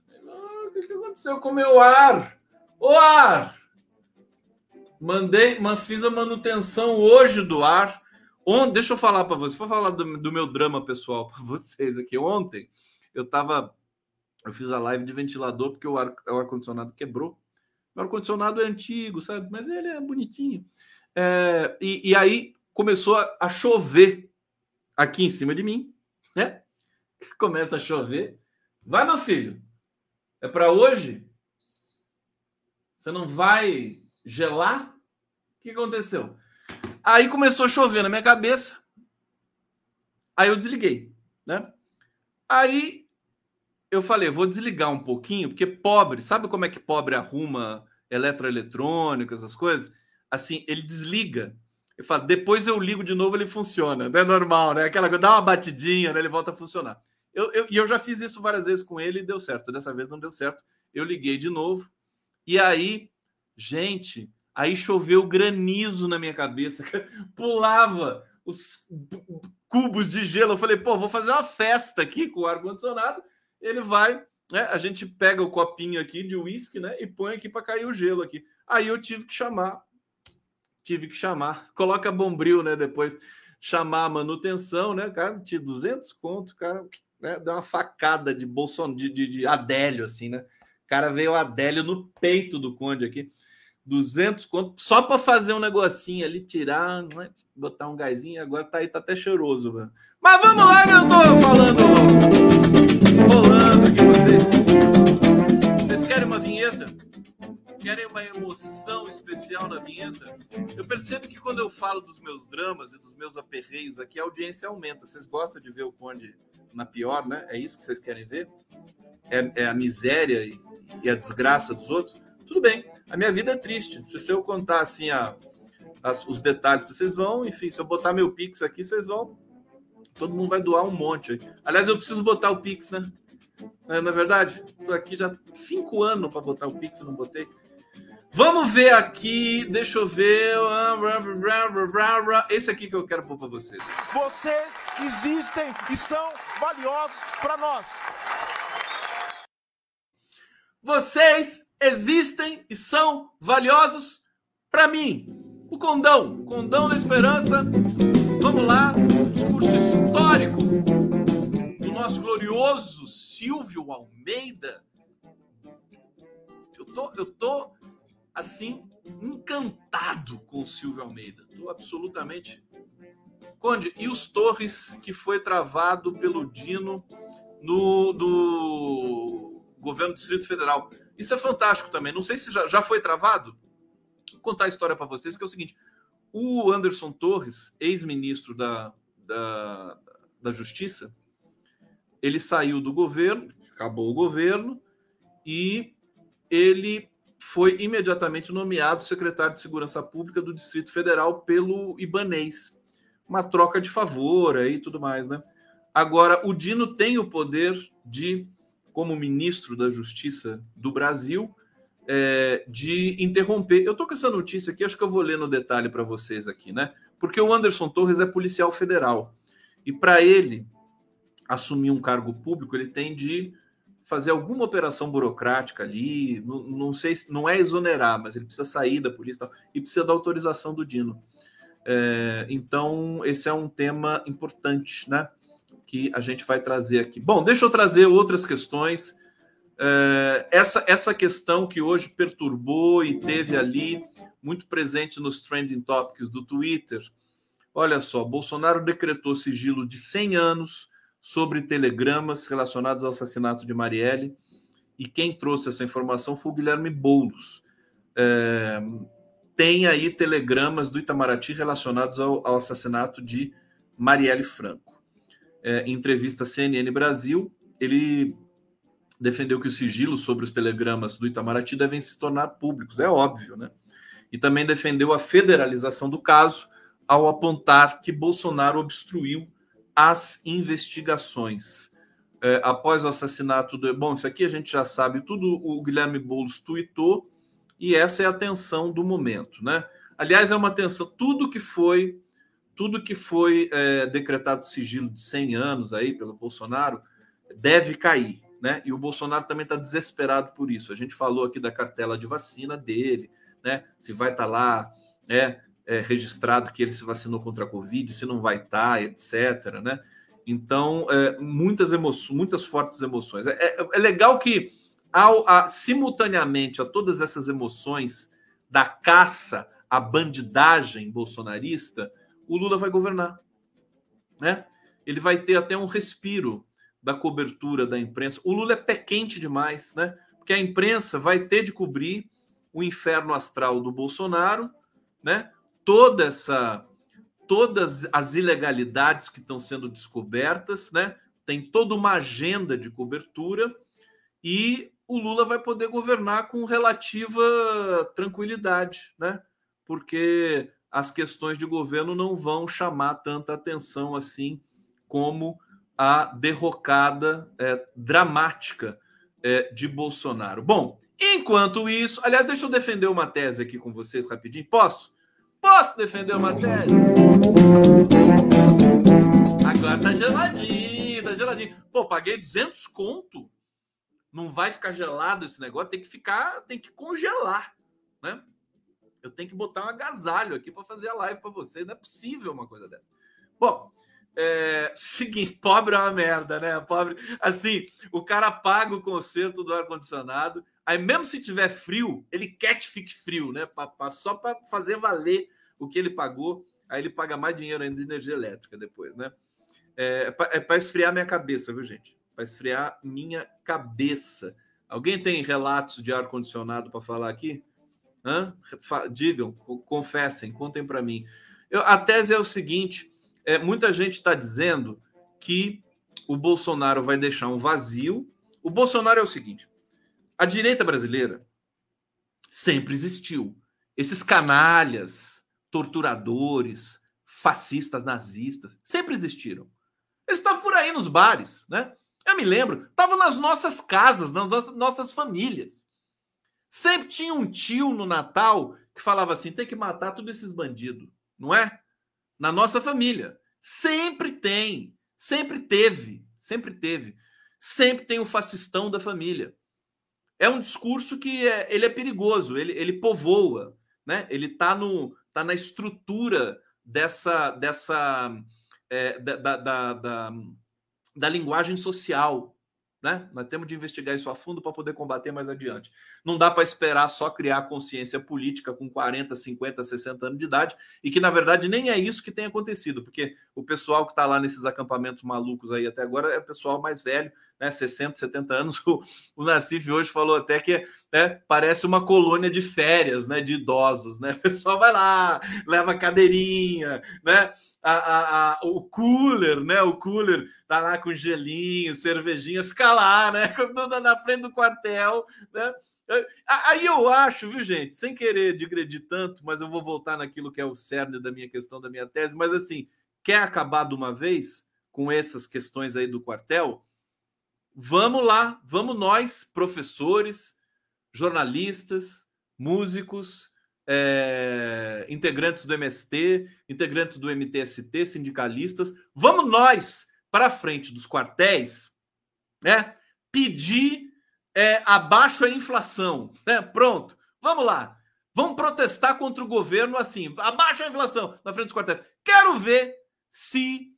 O que aconteceu com o meu ar? O ar! Mandei, fiz a manutenção hoje do ar. Ontem, deixa eu falar para vocês, vou falar do, do, meu drama pessoal para vocês aqui. Ontem eu tava, eu fiz a live de ventilador porque o ar, o ar condicionado quebrou. O ar condicionado é antigo, sabe? Mas ele é bonitinho. É, e, e, aí começou a, a chover aqui em cima de mim, né? Começa a chover. Vai, meu filho. É para hoje? Você não vai gelar? O que aconteceu? Aí começou a chover na minha cabeça. Aí eu desliguei, né? Aí eu falei, vou desligar um pouquinho, porque pobre, sabe como é que pobre arruma eletroeletrônicas, essas coisas? Assim, ele desliga eu falo, depois eu ligo de novo, ele funciona. Não é normal, né? Aquela coisa, dá uma batidinha, né? ele volta a funcionar. Eu, eu, e eu já fiz isso várias vezes com ele e deu certo. Dessa vez não deu certo. Eu liguei de novo. E aí, gente, aí choveu granizo na minha cabeça. Pulava os cubos de gelo. Eu falei, pô, vou fazer uma festa aqui com o ar-condicionado. Ele vai, né? A gente pega o copinho aqui de uísque, né? E põe aqui para cair o gelo aqui. Aí eu tive que chamar tive que chamar. Coloca bombril, né? Depois chamar a manutenção, né? Cara, tinha 200 conto, cara, né? Deu uma facada de Bolsonaro, de, de, de Adélio, assim, né? Cara veio o Adélio no peito do Conde aqui. 200 conto, só para fazer um negocinho ali, tirar, né? botar um gásinho, agora tá aí, tá até cheiroso, velho. Mas vamos lá, que eu tô falando, querem uma emoção especial? na vinheta. Eu percebo que quando eu falo dos meus dramas e dos meus aperreios aqui, a audiência aumenta. Vocês gostam de ver o Conde na pior, né? É isso que vocês querem ver? É, é a miséria e, e, a desgraça dos outros? Tudo bem. A minha vida é triste. Se, eu contar assim a, os detalhes, vocês vão, enfim, se eu botar meu Pix aqui, vocês vão. Todo mundo vai doar um monte. Aliás, eu preciso botar o Pix, né? É, é verdade? Estou aqui já cinco anos para botar o Pix, não botei. Vamos ver aqui, deixa eu ver. Esse aqui que eu quero pôr para vocês. Vocês existem e são valiosos para nós. Vocês existem e são valiosos para mim. O condão, condão da esperança. Vamos lá, discurso histórico do nosso glorioso Silvio Almeida. Eu tô, eu tô assim, encantado com o Silvio Almeida. Estou absolutamente. Conde, e os Torres, que foi travado pelo Dino no do governo do Distrito Federal. Isso é fantástico também. Não sei se já, já foi travado. Vou contar a história para vocês, que é o seguinte: o Anderson Torres, ex-ministro da, da, da Justiça, ele saiu do governo, acabou o governo, e ele foi imediatamente nomeado secretário de Segurança Pública do Distrito Federal pelo Ibanês. Uma troca de favor aí e tudo mais, né? Agora, o Dino tem o poder de, como ministro da Justiça do Brasil, é, de interromper. Eu estou com essa notícia aqui, acho que eu vou ler no detalhe para vocês aqui, né? Porque o Anderson Torres é policial federal. E para ele assumir um cargo público, ele tem de fazer alguma operação burocrática ali, não, não sei, não é exonerar, mas ele precisa sair da polícia e precisa da autorização do Dino. É, então, esse é um tema importante, né? Que a gente vai trazer aqui. Bom, deixa eu trazer outras questões. É, essa, essa questão que hoje perturbou e teve ali muito presente nos trending topics do Twitter. Olha só, Bolsonaro decretou sigilo de 100 anos sobre telegramas relacionados ao assassinato de Marielle. E quem trouxe essa informação foi o Guilherme Boulos. É, tem aí telegramas do Itamaraty relacionados ao, ao assassinato de Marielle Franco. É, em entrevista à CNN Brasil, ele defendeu que os sigilos sobre os telegramas do Itamaraty devem se tornar públicos, é óbvio, né? E também defendeu a federalização do caso ao apontar que Bolsonaro obstruiu as investigações. É, após o assassinato do. Bom, isso aqui a gente já sabe tudo, o Guilherme Boulos tweetou, e essa é a tensão do momento, né? Aliás, é uma tensão, tudo que foi, tudo que foi é, decretado sigilo de 100 anos aí pelo Bolsonaro deve cair, né? E o Bolsonaro também está desesperado por isso. A gente falou aqui da cartela de vacina dele, né? Se vai estar tá lá, é, é, registrado que ele se vacinou contra a Covid, se não vai estar, tá, etc. Né? Então, é, muitas emoções, muitas fortes emoções. É, é, é legal que, ao, a, simultaneamente a todas essas emoções da caça à bandidagem bolsonarista, o Lula vai governar. Né? Ele vai ter até um respiro da cobertura da imprensa. O Lula é pé quente demais, né? Porque a imprensa vai ter de cobrir o inferno astral do Bolsonaro, né? Toda essa todas as ilegalidades que estão sendo descobertas, né? Tem toda uma agenda de cobertura e o Lula vai poder governar com relativa tranquilidade, né? Porque as questões de governo não vão chamar tanta atenção assim como a derrocada é, dramática é, de Bolsonaro. Bom, enquanto isso, aliás, deixa eu defender uma tese aqui com vocês rapidinho. Posso? Posso defender uma tese? Agora tá geladinho, tá geladinho. Pô, paguei 200 conto. Não vai ficar gelado esse negócio, tem que ficar, tem que congelar, né? Eu tenho que botar um agasalho aqui para fazer a live para vocês. Não é possível uma coisa dessa. Bom, é, seguinte, pobre é uma merda, né? Pobre, assim, o cara paga o conserto do ar condicionado, aí mesmo se tiver frio, ele quer que fique frio, né? Pra, pra, só para fazer valer o que ele pagou, aí ele paga mais dinheiro ainda de energia elétrica depois, né? É, é para esfriar minha cabeça, viu, gente? Para esfriar minha cabeça. Alguém tem relatos de ar-condicionado para falar aqui? Hã? Digam, confessem, contem para mim. Eu, a tese é o seguinte: é, muita gente está dizendo que o Bolsonaro vai deixar um vazio. O Bolsonaro é o seguinte: a direita brasileira sempre existiu. Esses canalhas, torturadores, fascistas, nazistas, sempre existiram. Eles estavam por aí nos bares, né? Eu me lembro, estavam nas nossas casas, nas nossas famílias. Sempre tinha um tio no Natal que falava assim: tem que matar todos esses bandidos, não é? Na nossa família. Sempre tem, sempre teve, sempre teve. Sempre tem o fascistão da família. É um discurso que é, ele é perigoso, ele, ele povoa, né? Ele está no tá na estrutura dessa dessa é, da, da, da, da, linguagem social. Né? Nós temos de investigar isso a fundo para poder combater mais adiante. Não dá para esperar só criar consciência política com 40, 50, 60 anos de idade, e que, na verdade, nem é isso que tem acontecido, porque o pessoal que está lá nesses acampamentos malucos aí até agora é o pessoal mais velho, né? 60, 70 anos. O, o Nassif hoje falou até que né, parece uma colônia de férias né, de idosos, né? O pessoal vai lá, leva cadeirinha, né? A, a, o cooler, né? O cooler tá lá com gelinho, cervejinha, fica lá, né? Na frente do quartel, né? Aí eu acho, viu, gente, sem querer digredir tanto, mas eu vou voltar naquilo que é o cerne da minha questão, da minha tese, mas assim, quer acabar de uma vez com essas questões aí do quartel? Vamos lá, vamos nós, professores, jornalistas, músicos, é, integrantes do MST, integrantes do MTST, sindicalistas. Vamos nós para frente dos quartéis, né? Pedir é, abaixo a inflação, né? Pronto, vamos lá. Vamos protestar contra o governo assim, abaixo a inflação na frente dos quartéis. Quero ver se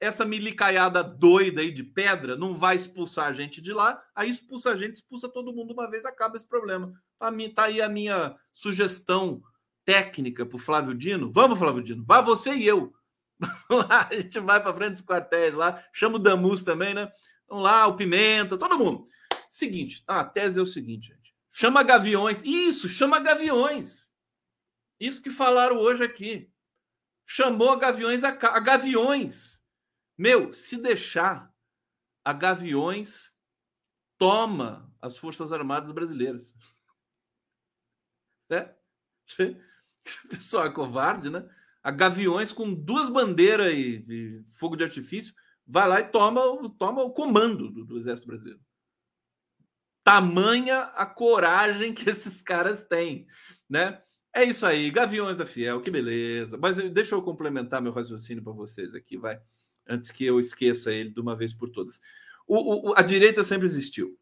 essa milicaiada doida aí de pedra não vai expulsar a gente de lá, aí expulsa a gente, expulsa todo mundo uma vez, acaba esse problema. Tá, aí a minha sugestão técnica para o Flávio Dino. Vamos, Flávio Dino, vá você e eu. a gente vai para frente dos quartéis lá, chama o Damus também, né? Vamos lá, o Pimenta, todo mundo. Seguinte, a tese é o seguinte, gente. Chama Gaviões. Isso, chama Gaviões. Isso que falaram hoje aqui. Chamou a Gaviões a, a Gaviões meu, se deixar, a Gaviões toma as Forças Armadas brasileiras. É? Pessoal é covarde, né? A Gaviões com duas bandeiras e, e, fogo de artifício vai lá e toma, toma o comando do, do Exército Brasileiro. Tamanha a coragem que esses caras têm, né? É isso aí, Gaviões da Fiel, que beleza. Mas deixa eu complementar meu raciocínio para vocês aqui, vai antes que eu esqueça ele de uma vez por todas. O, o, a direita sempre existiu.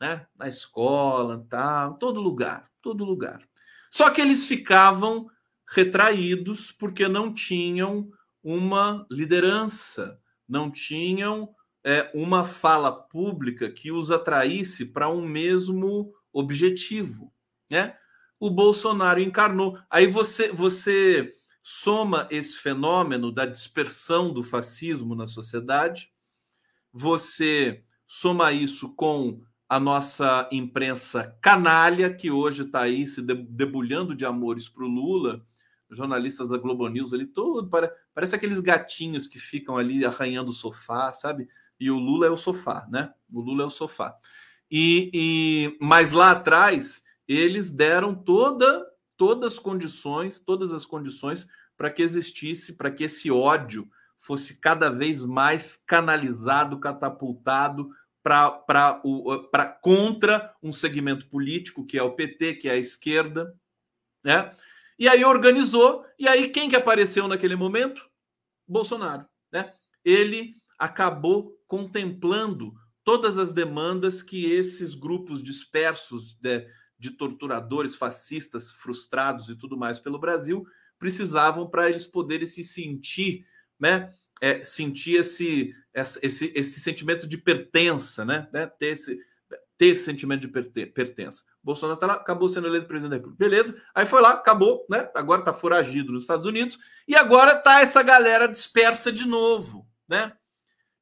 Né? Na escola, tá, todo lugar, todo lugar. Só que eles ficavam retraídos porque não tinham uma liderança, não tinham é, uma fala pública que os atraísse para um mesmo objetivo, né? O Bolsonaro encarnou. Aí você você soma esse fenômeno da dispersão do fascismo na sociedade, você soma isso com a nossa imprensa canalha, que hoje está aí se debulhando de amores para o Lula, jornalistas da Globo News ali, todo, parece aqueles gatinhos que ficam ali arranhando o sofá, sabe? E o Lula é o sofá, né? O Lula é o sofá. E, e mas lá atrás eles deram toda todas as condições, todas as condições para que existisse, para que esse ódio fosse cada vez mais canalizado, catapultado para contra um segmento político que é o PT, que é a esquerda, né? E aí organizou, e aí quem que apareceu naquele momento? Bolsonaro, né? Ele acabou contemplando todas as demandas que esses grupos dispersos de, de torturadores fascistas frustrados e tudo mais pelo Brasil precisavam para eles poderem se sentir, né? É, sentir esse, esse, esse sentimento de pertença, né? né? Ter, esse, ter esse sentimento de pertença. Bolsonaro tá lá, acabou sendo eleito presidente da República. Beleza, aí foi lá, acabou, né? Agora tá foragido nos Estados Unidos e agora tá essa galera dispersa de novo, né?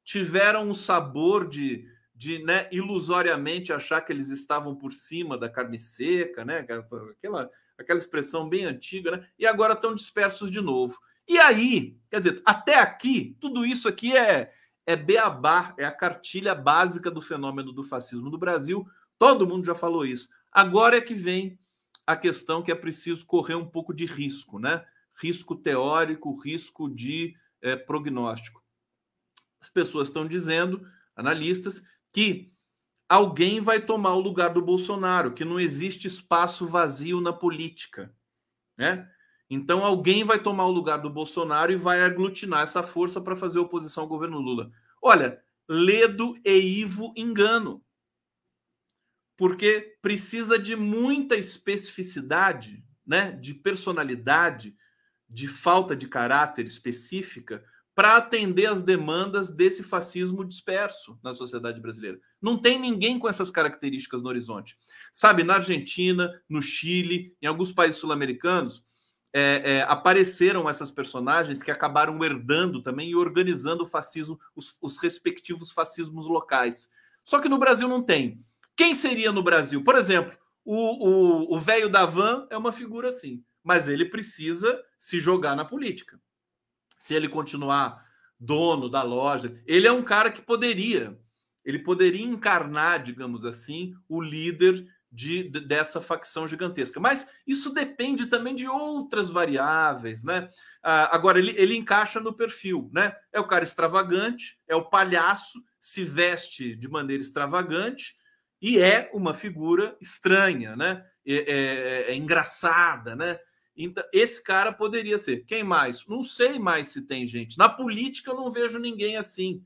Tiveram um sabor de, de né, ilusoriamente achar que eles estavam por cima da carne seca, né? Aquela, aquela expressão bem antiga, né? E agora estão dispersos de novo. E aí, quer dizer, até aqui, tudo isso aqui é, é beabá, é a cartilha básica do fenômeno do fascismo no Brasil. Todo mundo já falou isso. Agora é que vem a questão que é preciso correr um pouco de risco, né? Risco teórico, risco de é, prognóstico. As pessoas estão dizendo, analistas, que alguém vai tomar o lugar do Bolsonaro, que não existe espaço vazio na política, né? Então alguém vai tomar o lugar do Bolsonaro e vai aglutinar essa força para fazer oposição ao governo Lula. Olha, ledo e Ivo engano. Porque precisa de muita especificidade, né, de personalidade, de falta de caráter específica para atender as demandas desse fascismo disperso na sociedade brasileira. Não tem ninguém com essas características no horizonte. Sabe, na Argentina, no Chile, em alguns países sul-americanos, é, é, apareceram essas personagens que acabaram herdando também e organizando o fascismo, os, os respectivos fascismos locais. Só que no Brasil não tem. Quem seria no Brasil? Por exemplo, o velho da van é uma figura assim, mas ele precisa se jogar na política se ele continuar dono da loja, ele é um cara que poderia, ele poderia encarnar, digamos assim, o líder de, de, dessa facção gigantesca. Mas isso depende também de outras variáveis, né? Ah, agora, ele, ele encaixa no perfil, né? É o cara extravagante, é o palhaço, se veste de maneira extravagante e é uma figura estranha, né? É, é, é engraçada, né? Então, esse cara poderia ser. Quem mais? Não sei mais se tem gente. Na política eu não vejo ninguém assim.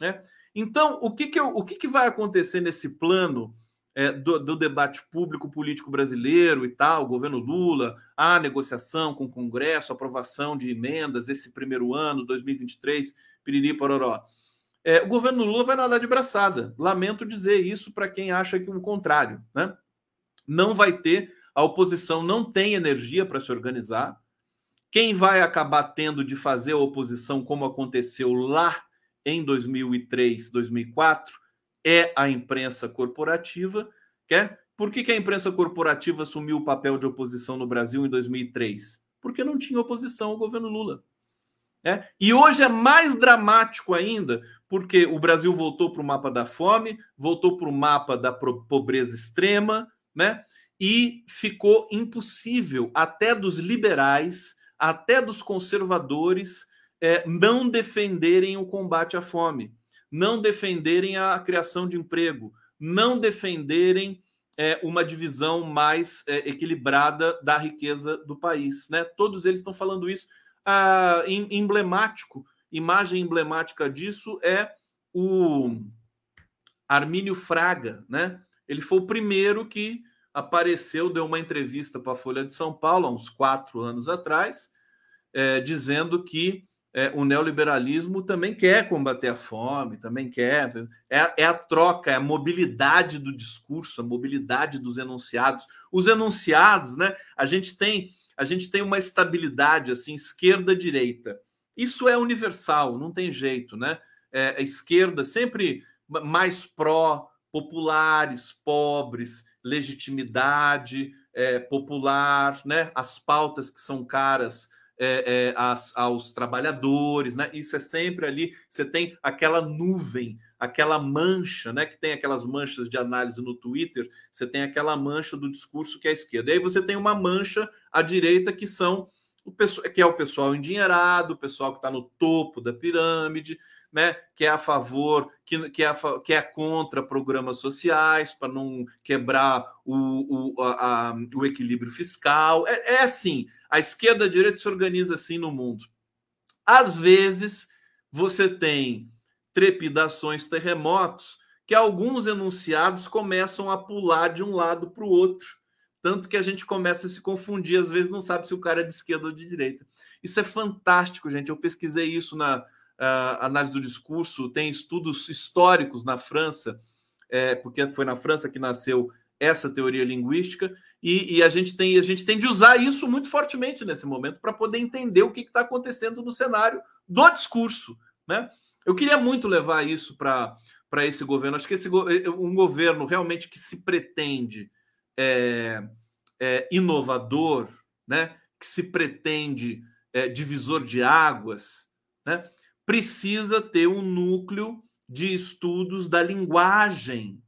Né? Então, o que, que, eu, o que, que vai acontecer nesse plano é, do, do, debate público político brasileiro e tal, governo Lula, a negociação com o Congresso, aprovação de emendas esse primeiro ano, 2023, piriri pororó. É, o governo Lula vai nadar de braçada. Lamento dizer isso para quem acha que o contrário. Né? Não vai ter a oposição não tem energia para se organizar. Quem vai acabar tendo de fazer a oposição, como aconteceu lá em 2003, 2004, é a imprensa corporativa. Quer? Por que, que a imprensa corporativa assumiu o papel de oposição no Brasil em 2003? Porque não tinha oposição ao governo Lula. É? E hoje é mais dramático ainda, porque o Brasil voltou para o mapa da fome, voltou para o mapa da pobreza extrema, né? e ficou impossível até dos liberais, até dos conservadores, é, não defenderem o combate à fome, não defenderem a criação de emprego, não defenderem é, uma divisão mais é, equilibrada da riqueza do país. Né? Todos eles estão falando isso. Ah, emblemático, imagem emblemática disso é o Armínio Fraga, né? Ele foi o primeiro que apareceu, deu uma entrevista para a Folha de São Paulo, há uns quatro anos atrás, é, dizendo que é, o neoliberalismo também quer combater a fome, também quer. É, é, a troca, é a mobilidade do discurso, a mobilidade dos enunciados. Os enunciados, né? A gente tem, a gente tem uma estabilidade assim, esquerda-direita. Isso é universal, não tem jeito, né? É, a esquerda sempre mais pró populares, pobres, legitimidade é, popular, né? as pautas que são caras é, é, as, aos trabalhadores, né? Isso é sempre ali. Você tem aquela nuvem, aquela mancha, né? Que tem aquelas manchas de análise no Twitter. Você tem aquela mancha do discurso que é a esquerda. E aí você tem uma mancha à direita que são o pessoal, que é o pessoal endinheirado, o pessoal que está no topo da pirâmide, né, que é a favor, que, que, é, a, que é contra programas sociais, para não quebrar o, o, a, o equilíbrio fiscal. É, é assim: a esquerda e a direita se organiza assim no mundo. Às vezes, você tem trepidações, terremotos, que alguns enunciados começam a pular de um lado para o outro. Tanto que a gente começa a se confundir, às vezes não sabe se o cara é de esquerda ou de direita. Isso é fantástico, gente. Eu pesquisei isso na, uh, análise do discurso, tem estudos históricos na França, é, porque foi na França que nasceu essa teoria linguística, e, e, a, gente tem, a gente tem de usar isso muito fortemente nesse momento para poder entender o que está acontecendo no cenário do discurso. Né? Eu queria muito levar isso para esse governo. Acho que esse eh, um governo realmente que se pretende é, é, inovador, né? que se pretende é, divisor de águas, né? Precisa ter um núcleo de estudos da linguagem,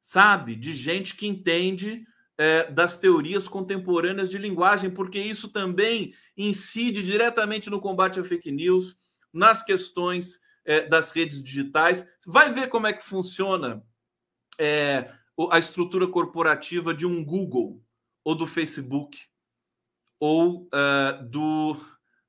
sabe? De gente que entende é, das teorias contemporâneas de linguagem, porque isso também incide diretamente no combate à fake news, nas questões é, das redes digitais. Vai ver como é que funciona é, a estrutura corporativa de um Google ou do Facebook ou uh, do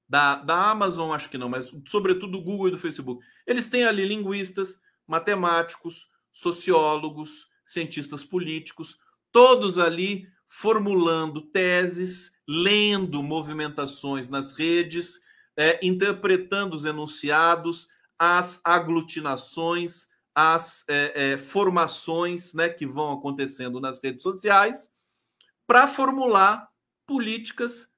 da, da Amazon, acho que não, mas sobretudo do Google e do Facebook. Eles têm ali linguistas, matemáticos, sociólogos, cientistas políticos, todos ali formulando teses, lendo movimentações nas redes, é, interpretando os enunciados, as aglutinações, as é, é, formações né, que vão acontecendo nas redes sociais, para formular políticas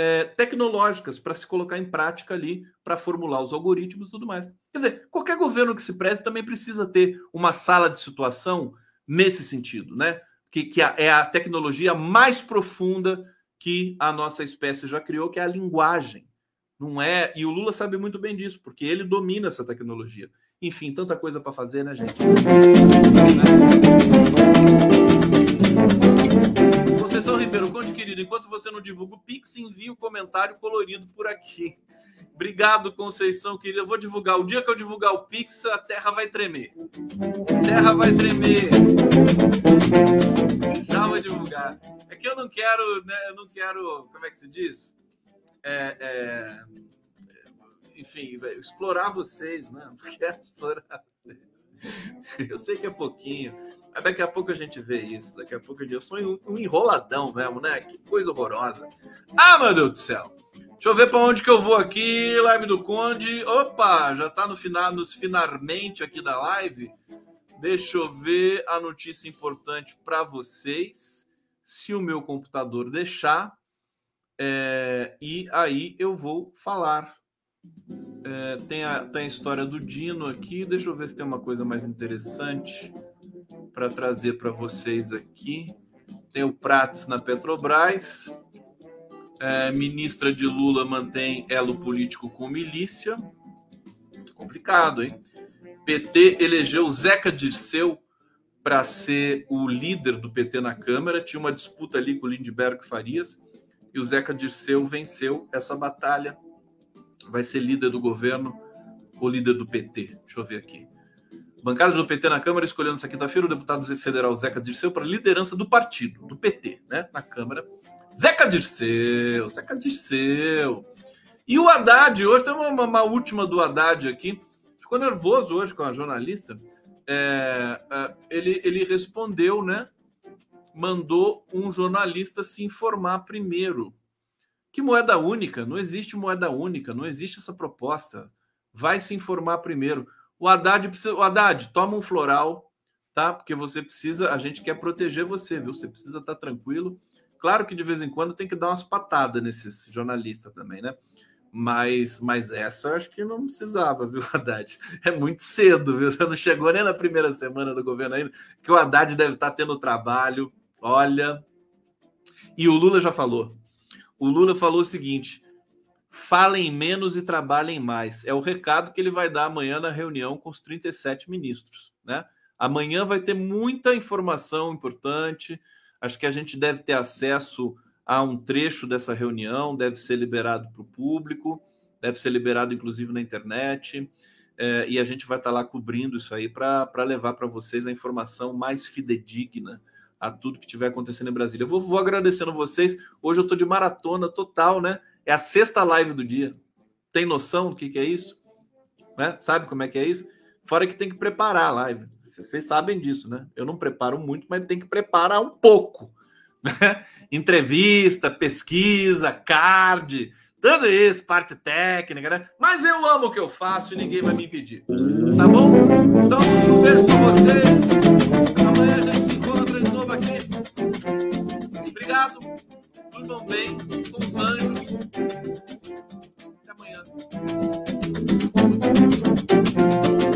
é, tecnológicas para se colocar em prática ali, para formular os algoritmos e tudo mais. Quer dizer, qualquer governo que se preze também precisa ter uma sala de situação nesse sentido, né? Que, que é a tecnologia mais profunda que a nossa espécie já criou, que é a linguagem. Não é, e o Lula sabe muito bem disso, porque ele domina essa tecnologia. Enfim, tanta coisa para fazer, né, gente? Querido, enquanto você não divulga o Pix, envie o um comentário colorido por aqui. Obrigado, Conceição, querida. Eu vou divulgar. O dia que eu divulgar o Pix, a terra vai tremer. A terra vai tremer. Já vou divulgar. É que eu não quero, né? Eu não quero. Como é que se diz? É, é, enfim, explorar vocês, né? Não quero explorar vocês. Eu sei que é pouquinho, daqui a pouco a gente vê isso. Daqui a pouco eu sou um enroladão mesmo, né? Que coisa horrorosa. Ah, meu Deus do céu! Deixa eu ver para onde que eu vou aqui, live do Conde. Opa, já está no final, nos finalmente aqui da live. Deixa eu ver a notícia importante para vocês, se o meu computador deixar. É, e aí eu vou falar. É, tem, a, tem a história do Dino aqui. Deixa eu ver se tem uma coisa mais interessante para trazer para vocês aqui. Tem o Prats na Petrobras. É, ministra de Lula mantém elo político com milícia. Complicado, hein? PT elegeu Zeca Dirceu para ser o líder do PT na Câmara. Tinha uma disputa ali com o Lindbergh Farias e o Zeca Dirceu venceu essa batalha. Vai ser líder do governo ou líder do PT. Deixa eu ver aqui. Bancada do PT na Câmara escolhendo essa quinta-feira o deputado federal Zeca Dirceu para liderança do partido, do PT, né? Na Câmara. Zeca Dirceu, Zeca Dirceu. E o Haddad, hoje tem uma, uma última do Haddad aqui. Ficou nervoso hoje com a jornalista. É, é, ele, ele respondeu, né? mandou um jornalista se informar primeiro. Que moeda única? Não existe moeda única, não existe essa proposta. Vai se informar primeiro. O Haddad precisa. O Haddad, toma um floral, tá? Porque você precisa, a gente quer proteger você, viu? Você precisa estar tranquilo. Claro que de vez em quando tem que dar umas patadas nesses jornalistas também, né? Mas, mas essa eu acho que não precisava, viu, Haddad? É muito cedo, viu? Você não chegou nem na primeira semana do governo ainda, que o Haddad deve estar tendo trabalho Olha. E o Lula já falou. O Lula falou o seguinte: falem menos e trabalhem mais. É o recado que ele vai dar amanhã na reunião com os 37 ministros. Né? Amanhã vai ter muita informação importante. Acho que a gente deve ter acesso a um trecho dessa reunião, deve ser liberado para o público, deve ser liberado inclusive na internet. É, e a gente vai estar lá cobrindo isso aí para levar para vocês a informação mais fidedigna a tudo que estiver acontecendo em Brasília. Eu vou, vou agradecendo vocês. Hoje eu estou de maratona total, né? É a sexta live do dia. Tem noção do que, que é isso? Né? Sabe como é que é isso? Fora que tem que preparar a live. Vocês sabem disso, né? Eu não preparo muito, mas tem que preparar um pouco. Né? Entrevista, pesquisa, card, tudo isso, parte técnica, né? Mas eu amo o que eu faço e ninguém vai me impedir. Tá bom? Então, um beijo pra vocês. Amanhã a gente se encontra de novo aqui. Obrigado. Tudo bem. Thank you.